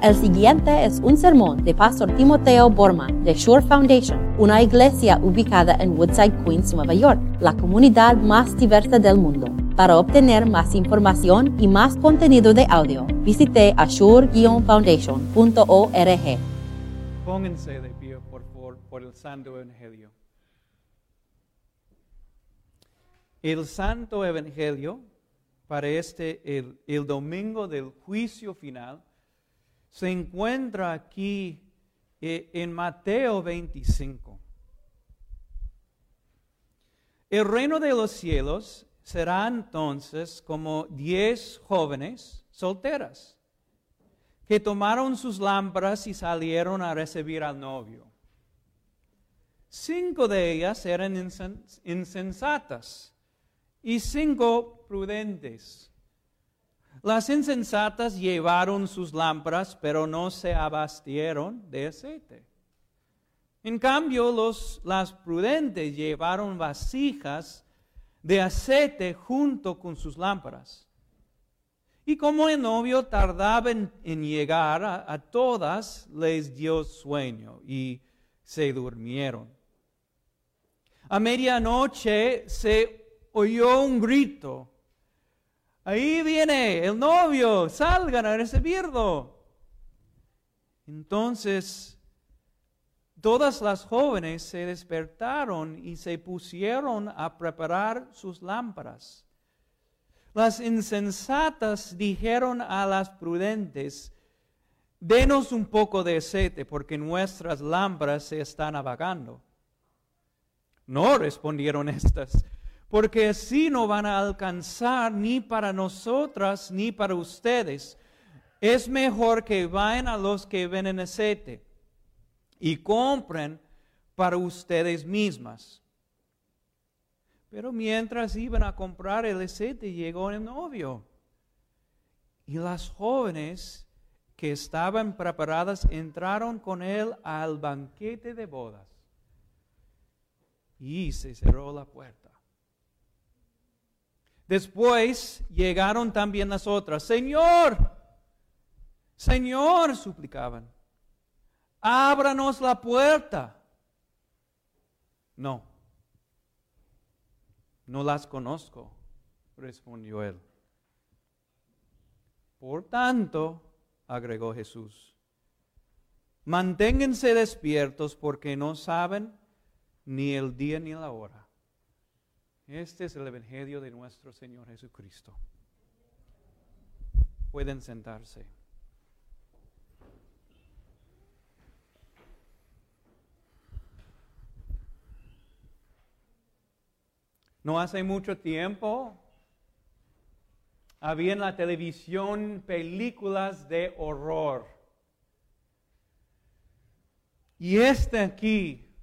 El siguiente es un sermón de Pastor Timoteo Borman de Shore Foundation, una iglesia ubicada en Woodside, Queens, Nueva York, la comunidad más diversa del mundo. Para obtener más información y más contenido de audio, visite ashore-foundation.org. Pónganse de pie, por favor, por el Santo Evangelio. El Santo Evangelio para este, el, el domingo del juicio final, se encuentra aquí eh, en Mateo 25. El reino de los cielos será entonces como diez jóvenes solteras que tomaron sus lámparas y salieron a recibir al novio. Cinco de ellas eran insensatas y cinco prudentes. Las insensatas llevaron sus lámparas, pero no se abastieron de aceite. En cambio, los, las prudentes llevaron vasijas de aceite junto con sus lámparas. Y como el novio tardaba en, llegar, a todas les dio sueño y se durmieron. A medianoche se oyó un grito Ahí viene el novio, salgan a recibirlo. Entonces, todas las jóvenes se despertaron y se pusieron a preparar sus lámparas. Las insensatas dijeron a las prudentes, denos un poco de aceite porque nuestras lámparas se están apagando. No respondieron estas porque así no van a alcanzar ni para nosotras ni para ustedes. Es mejor que vayan a los que venden aceite y compren para ustedes mismas. Pero mientras iban a comprar el aceite, llegó el novio. Y las jóvenes que estaban preparadas entraron con él al banquete de bodas. Y se cerró la puerta. Después llegaron también las otras. Señor, Señor, suplicaban, ábranos la puerta. No, no las conozco, respondió él. Por tanto, agregó Jesús, manténganse despiertos porque no saben ni el día ni la hora. Este es el Evangelio de nuestro Señor Jesucristo. Pueden sentarse. No hace mucho tiempo había en la televisión películas de horror. Y este aquí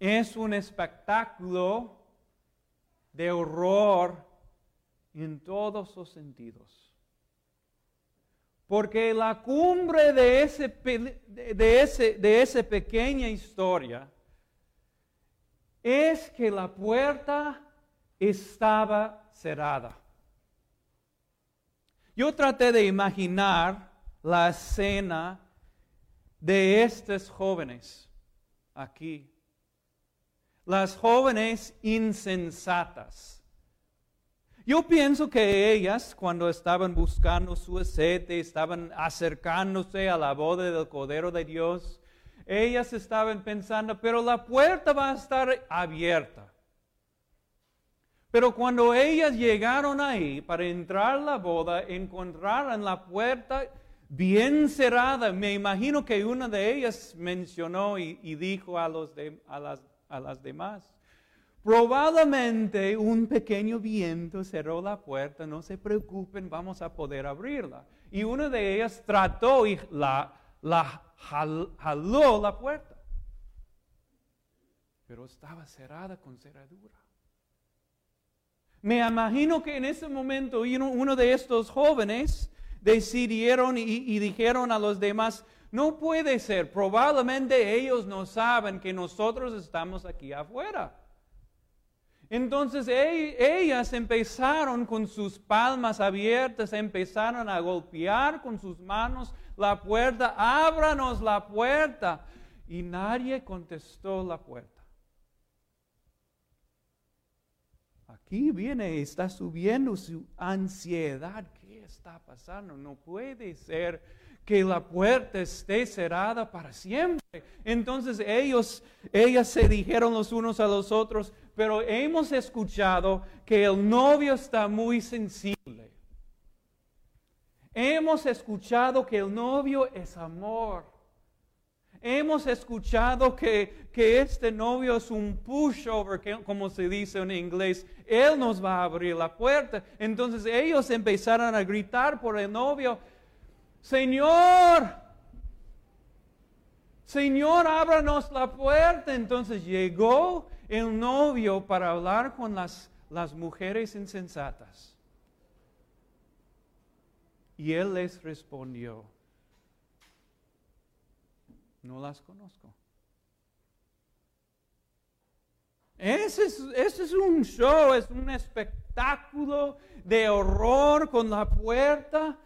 es un espectáculo de horror en todos los sentidos. Porque la cumbre de, ese, de, ese, de esa pequeña historia es que la puerta estaba cerrada. Yo traté de imaginar la escena de estos jóvenes aquí las jóvenes insensatas. Yo pienso que ellas, cuando estaban buscando su aceite, estaban acercándose a la boda del Cordero de Dios, ellas estaban pensando, pero la puerta va a estar abierta. Pero cuando ellas llegaron ahí para entrar a la boda, encontraron la puerta bien cerrada. Me imagino que una de ellas mencionó y, dijo a, los a las a las demás. Probablemente un pequeño viento cerró la puerta, no se preocupen, vamos a poder abrirla. Y una de ellas trató y la, la jaló la puerta. Pero estaba cerrada con cerradura. Me imagino que en ese momento uno de estos jóvenes decidieron y, y dijeron a los demás, no puede ser. Probablemente ellos no saben que nosotros estamos aquí afuera. Entonces ellas empezaron con sus palmas abiertas, empezaron a golpear con sus manos la puerta, ábranos la puerta. Y nadie contestó la puerta. Aquí viene, está subiendo su ansiedad. ¿Qué está pasando? No puede ser que la puerta esté cerrada para siempre. Entonces ellos, ellas se dijeron los unos a los otros, pero hemos escuchado que el novio está muy sensible. Hemos escuchado que el novio es amor. Hemos escuchado que, que este novio es un pushover, como se dice en inglés. Él nos va a abrir la puerta. Entonces ellos empezaron a gritar por el novio, Señor, Señor, ábranos la puerta. Entonces llegó el novio para hablar con las, las mujeres insensatas. Y él les respondió, no las conozco. Ese es, ese es, un show, es un espectáculo de horror con la puerta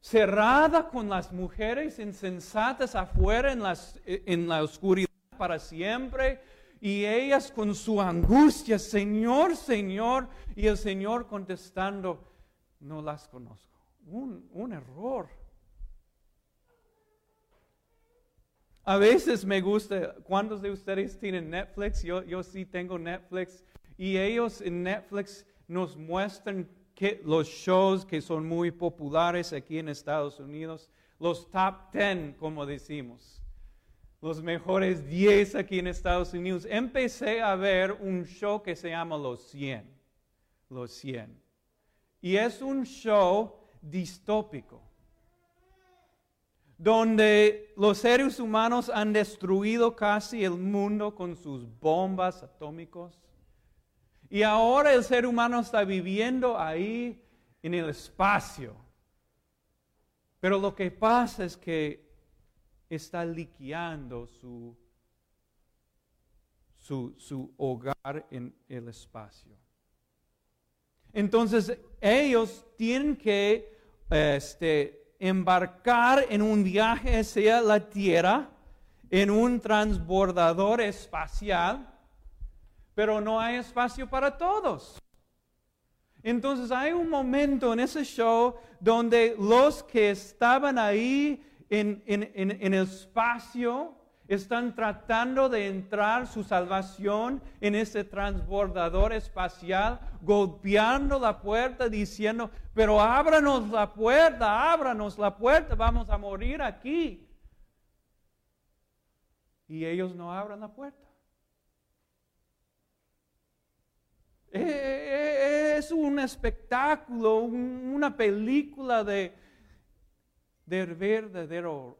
cerrada, con las mujeres insensatas afuera en, en la oscuridad para siempre. Y ellas con su angustia, Señor, Señor, y el Señor contestando, no las conozco. Un, un error. A veces me gusta, ¿cuántos de ustedes tienen Netflix? Yo, yo sí tengo Netflix. Y ellos en Netflix nos muestran que los shows que son muy populares aquí en Estados Unidos, los top 10, como decimos, los mejores 10 aquí en Estados Unidos. Empecé a ver un show que se llama Los 100, Los 100. Y es un show distópico donde los seres humanos han destruido casi el mundo con sus bombas atómicos. Y ahora el ser humano está viviendo ahí en el espacio. Pero lo que pasa es que está liqueando su, su, hogar en el espacio. Entonces ellos tienen que este, embarcar en un viaje hacia la Tierra en un transbordador espacial, pero no hay espacio para todos. Entonces hay un momento en ese show donde los que estaban ahí en, en el espacio están tratando de entrar su salvación en ese transbordador espacial, golpeando la puerta, diciendo, pero ábranos la puerta, ábranos la puerta, vamos a morir aquí. Y ellos no abran la puerta. Eh, eh, es un espectáculo, una película de, de verdadero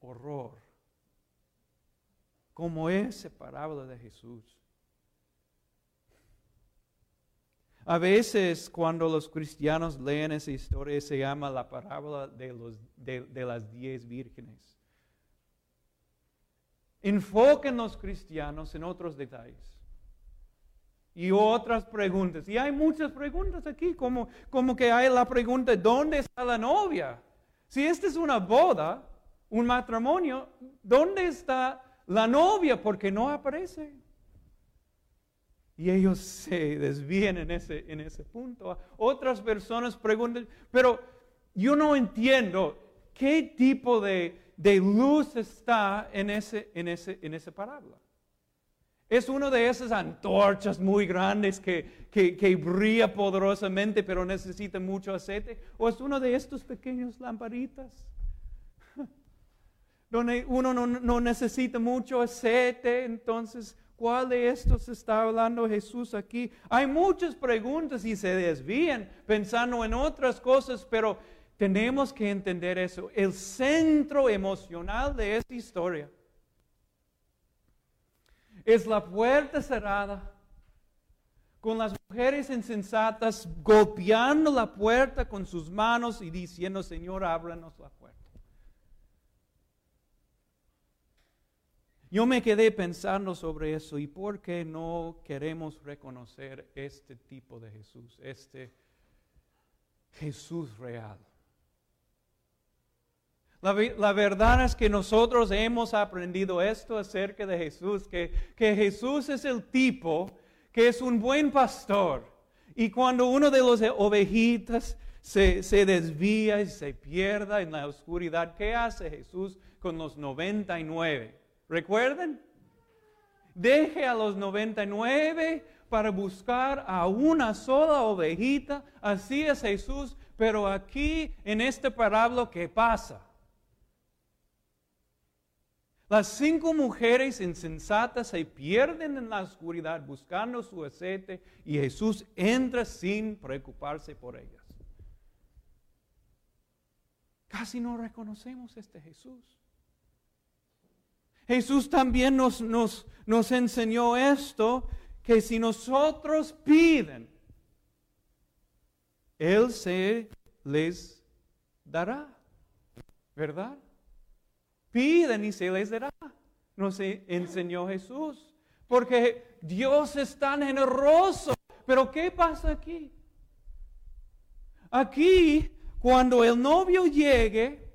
horror como esa parábola de Jesús. A veces cuando los cristianos leen esa historia se llama la parábola de, los, de, las diez vírgenes. Enfoquen los cristianos en otros detalles y otras preguntas. Y hay muchas preguntas aquí, como, como que hay la pregunta, ¿dónde está la novia? Si esta es una boda, un matrimonio, ¿dónde está la novia porque no aparece. Y ellos se desvían en ese, en ese punto. Otras personas preguntan, pero yo no entiendo qué tipo de, luz está en, ese, en, ese, en esa parábola. Es una de esas antorchas muy grandes que, que, brilla poderosamente pero necesita mucho aceite. ¿O es uno de estos pequeños lamparitas? Donde uno no, necesita mucho aceite, entonces, ¿cuál de estos está hablando Jesús aquí? Hay muchas preguntas y se desvían pensando en otras cosas, pero tenemos que entender eso. El centro emocional de esta historia es la puerta cerrada con las mujeres insensatas golpeando la puerta con sus manos y diciendo, Señor, ábranos la puerta. Yo me quedé pensando sobre eso y por qué no queremos reconocer este tipo de Jesús, este Jesús real. La, verdad es que nosotros hemos aprendido esto acerca de Jesús, que, que Jesús es el tipo que es un buen pastor. Y cuando uno de los ovejitas se, se, desvía y se pierda en la oscuridad, ¿qué hace Jesús con los 99? ¿Recuerden? Deje a los 99 para buscar a una sola ovejita. Así es Jesús. Pero aquí en este parábola, ¿qué pasa? Las cinco mujeres insensatas se pierden en la oscuridad buscando su aceite y Jesús entra sin preocuparse por ellas. Casi no reconocemos este Jesús. Jesús también nos, nos, nos enseñó esto, que si nosotros piden, Él se les dará, ¿verdad? Piden y se les dará, nos enseñó Jesús, porque Dios es tan generoso. Pero ¿qué pasa aquí? Aquí, cuando el novio llegue,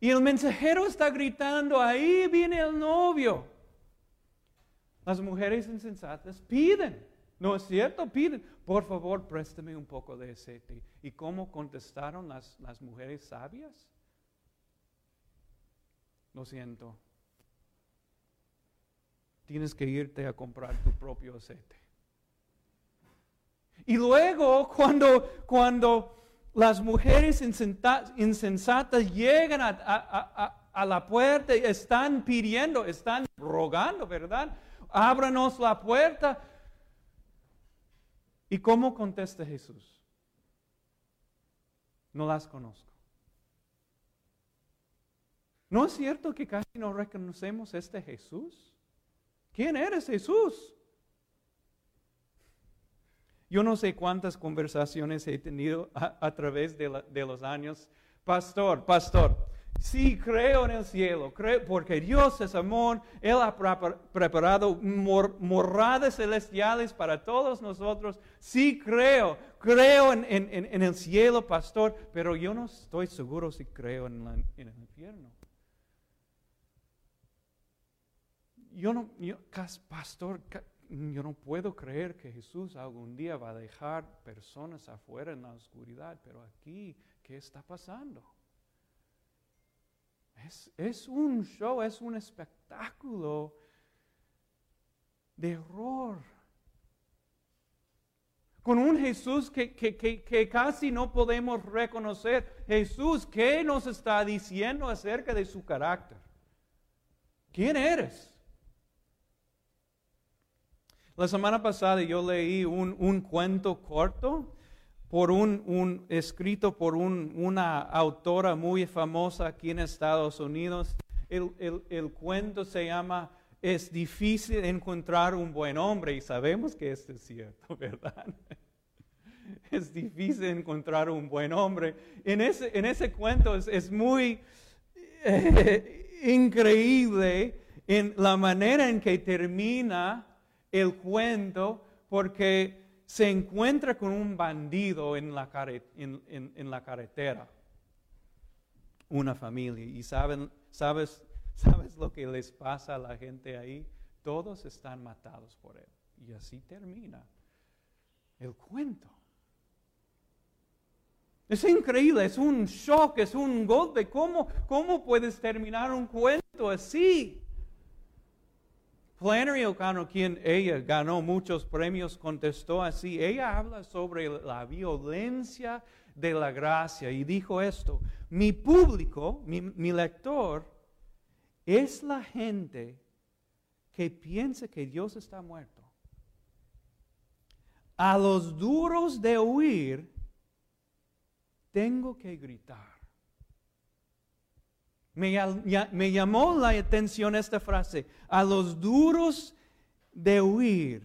y el mensajero está gritando, ahí viene el novio. Las mujeres insensatas piden, ¿no es cierto? Piden, por favor, préstame un poco de aceite. ¿Y cómo contestaron las, las mujeres sabias? Lo siento. Tienes que irte a comprar tu propio aceite. Y luego, cuando, cuando las mujeres insensatas llegan a, la puerta y están pidiendo, están rogando, ¿verdad? Ábranos la puerta. ¿Y cómo contesta Jesús? No las conozco. ¿No es cierto que casi no reconocemos este Jesús? ¿Quién eres Jesús? Yo no sé cuántas conversaciones he tenido a, través de, los años. Pastor, pastor, sí creo en el cielo, creo, porque Dios es amor, Él ha preparado morradas celestiales para todos nosotros. Sí creo, creo en, el cielo, pastor, pero yo no estoy seguro si creo en, el infierno. Yo no, pastor, yo no puedo creer que Jesús algún día va a dejar personas afuera en la oscuridad, pero aquí, ¿qué está pasando? Es, un show, es un espectáculo de horror. Con un Jesús que, que casi no podemos reconocer. Jesús, ¿qué nos está diciendo acerca de su carácter? ¿Quién eres? La semana pasada yo leí un, cuento corto por un, escrito por una autora muy famosa aquí en Estados Unidos. El, cuento se llama Es difícil encontrar un buen hombre y sabemos que esto es cierto, ¿verdad? Es difícil encontrar un buen hombre. En ese, en ese cuento es, muy eh, increíble en la manera en que termina el cuento porque se encuentra con un bandido en la, carretera, una familia, y saben, sabes, sabes lo que les pasa a la gente ahí, todos están matados por él. Y así termina el cuento. Es increíble, es un shock, es un golpe. ¿Cómo, cómo puedes terminar un cuento así? Flannery O'Connor, quien ella ganó muchos premios, contestó así. Ella habla sobre la violencia de la gracia y dijo esto, mi público, mi, lector, es la gente que piensa que Dios está muerto. A los duros de huir, tengo que gritar. Me, llamó la atención esta frase, a los duros de huir,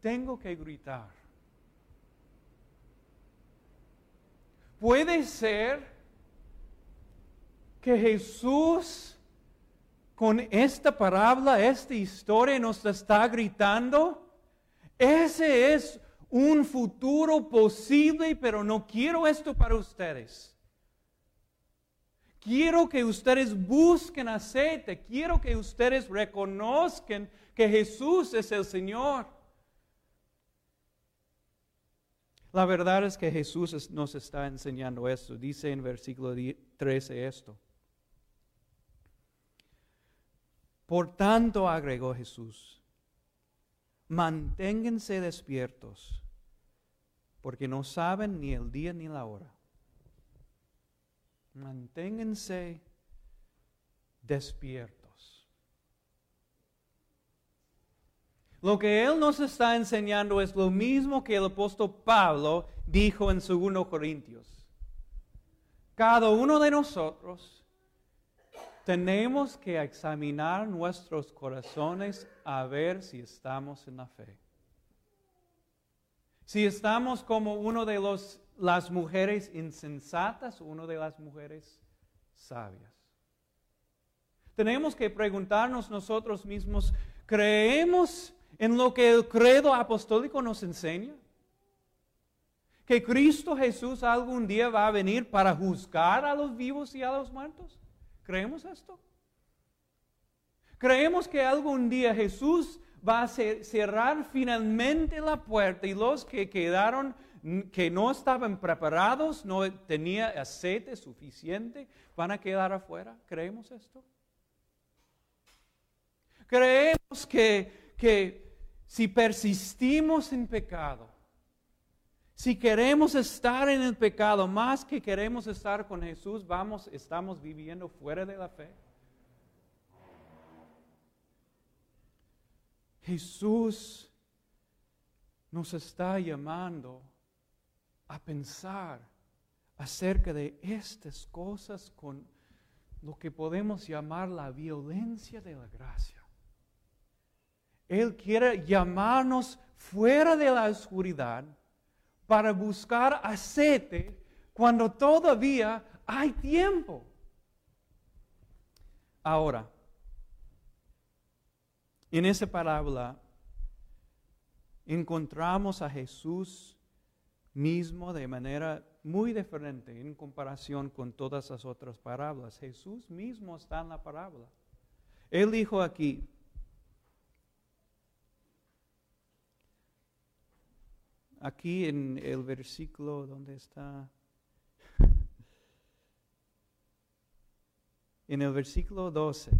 tengo que gritar. Puede ser que Jesús con esta parábola, esta historia nos está gritando? Ese es un futuro posible, pero no quiero esto para ustedes. Quiero que ustedes busquen aceite. Quiero que ustedes reconozcan que Jesús es el Señor. La verdad es que Jesús nos está enseñando esto. Dice en versículo 13 esto. Por tanto, agregó Jesús, manténganse despiertos, porque no saben ni el día ni la hora. Manténganse despiertos. Lo que Él nos está enseñando es lo mismo que el apóstol Pablo dijo en 2 Corintios. Cada uno de nosotros tenemos que examinar nuestros corazones a ver si estamos en la fe. Si estamos como uno de los las mujeres insensatas o uno de las mujeres sabias. Tenemos que preguntarnos nosotros mismos, ¿creemos en lo que el credo apostólico nos enseña? ¿Que Cristo Jesús algún día va a venir para juzgar a los vivos y a los muertos? ¿Creemos esto? ¿Creemos que algún día Jesús va a cerrar finalmente la puerta y los que quedaron que no estaban preparados, no tenía aceite suficiente, van a quedar afuera. ¿Creemos esto? Creemos que, que si persistimos en pecado, si queremos estar en el pecado más que queremos estar con Jesús, vamos, estamos viviendo fuera de la fe. Jesús nos está llamando a pensar acerca de estas cosas con lo que podemos llamar la violencia de la gracia. Él quiere llamarnos fuera de la oscuridad para buscar aceite cuando todavía hay tiempo. Ahora, en esa parábola encontramos a Jesús mismo de manera muy diferente en comparación con todas las otras parábolas. Jesús mismo está en la parábola. Él dijo aquí, aquí en el versículo donde está, en el versículo 12,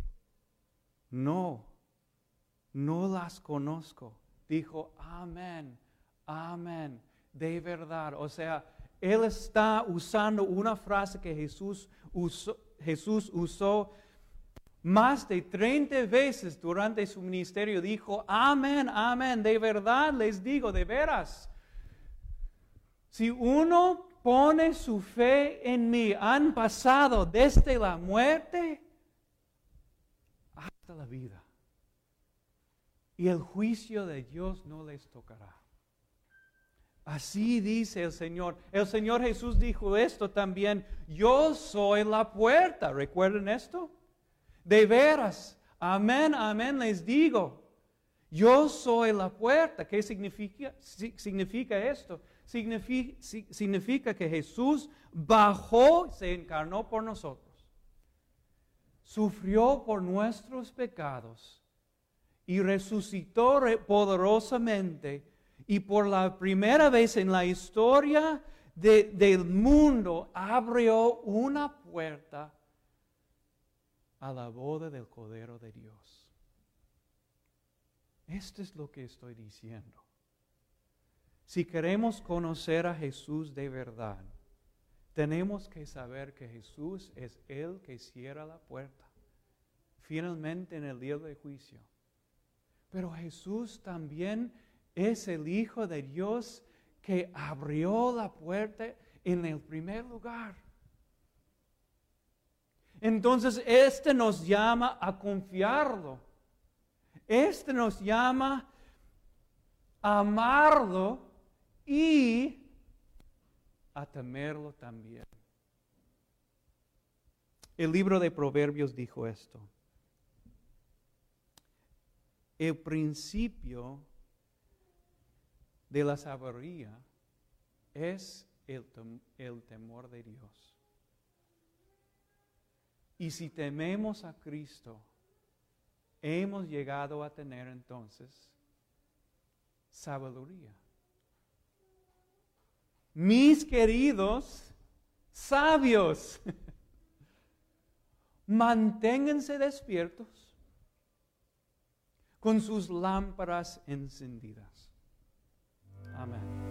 no, no las conozco. Dijo, amén, amén de verdad. O sea, él está usando una frase que Jesús usó, Jesús usó más de 30 veces durante su ministerio. Dijo, amén, amén, de verdad les digo, de veras. Si uno pone su fe en mí, han pasado desde la muerte hasta la vida. Y el juicio de Dios no les tocará. Así dice el Señor. El Señor Jesús dijo esto también. Yo soy la puerta. ¿Recuerden esto? De veras. Amén, amén les digo. Yo soy la puerta. ¿Qué significa, significa esto? Significa, significa que Jesús bajó, se encarnó por nosotros. Sufrió por nuestros pecados y resucitó poderosamente y por la primera vez en la historia del mundo abrió una puerta a la boda del Cordero de Dios. Esto es lo que estoy diciendo. Si queremos conocer a Jesús de verdad, tenemos que saber que Jesús es el que cierra la puerta, finalmente en el día del juicio. Pero Jesús también es el Hijo de Dios que abrió la puerta en el primer lugar. Entonces, este nos llama a confiarlo. Este nos llama a amarlo y a temerlo también. El libro de Proverbios dijo esto. El principio de la sabiduría es el, el temor de Dios. Y si tememos a Cristo, hemos llegado a tener entonces sabiduría. Mis queridos sabios, manténganse despiertos con sus lámparas encendidas. Amén.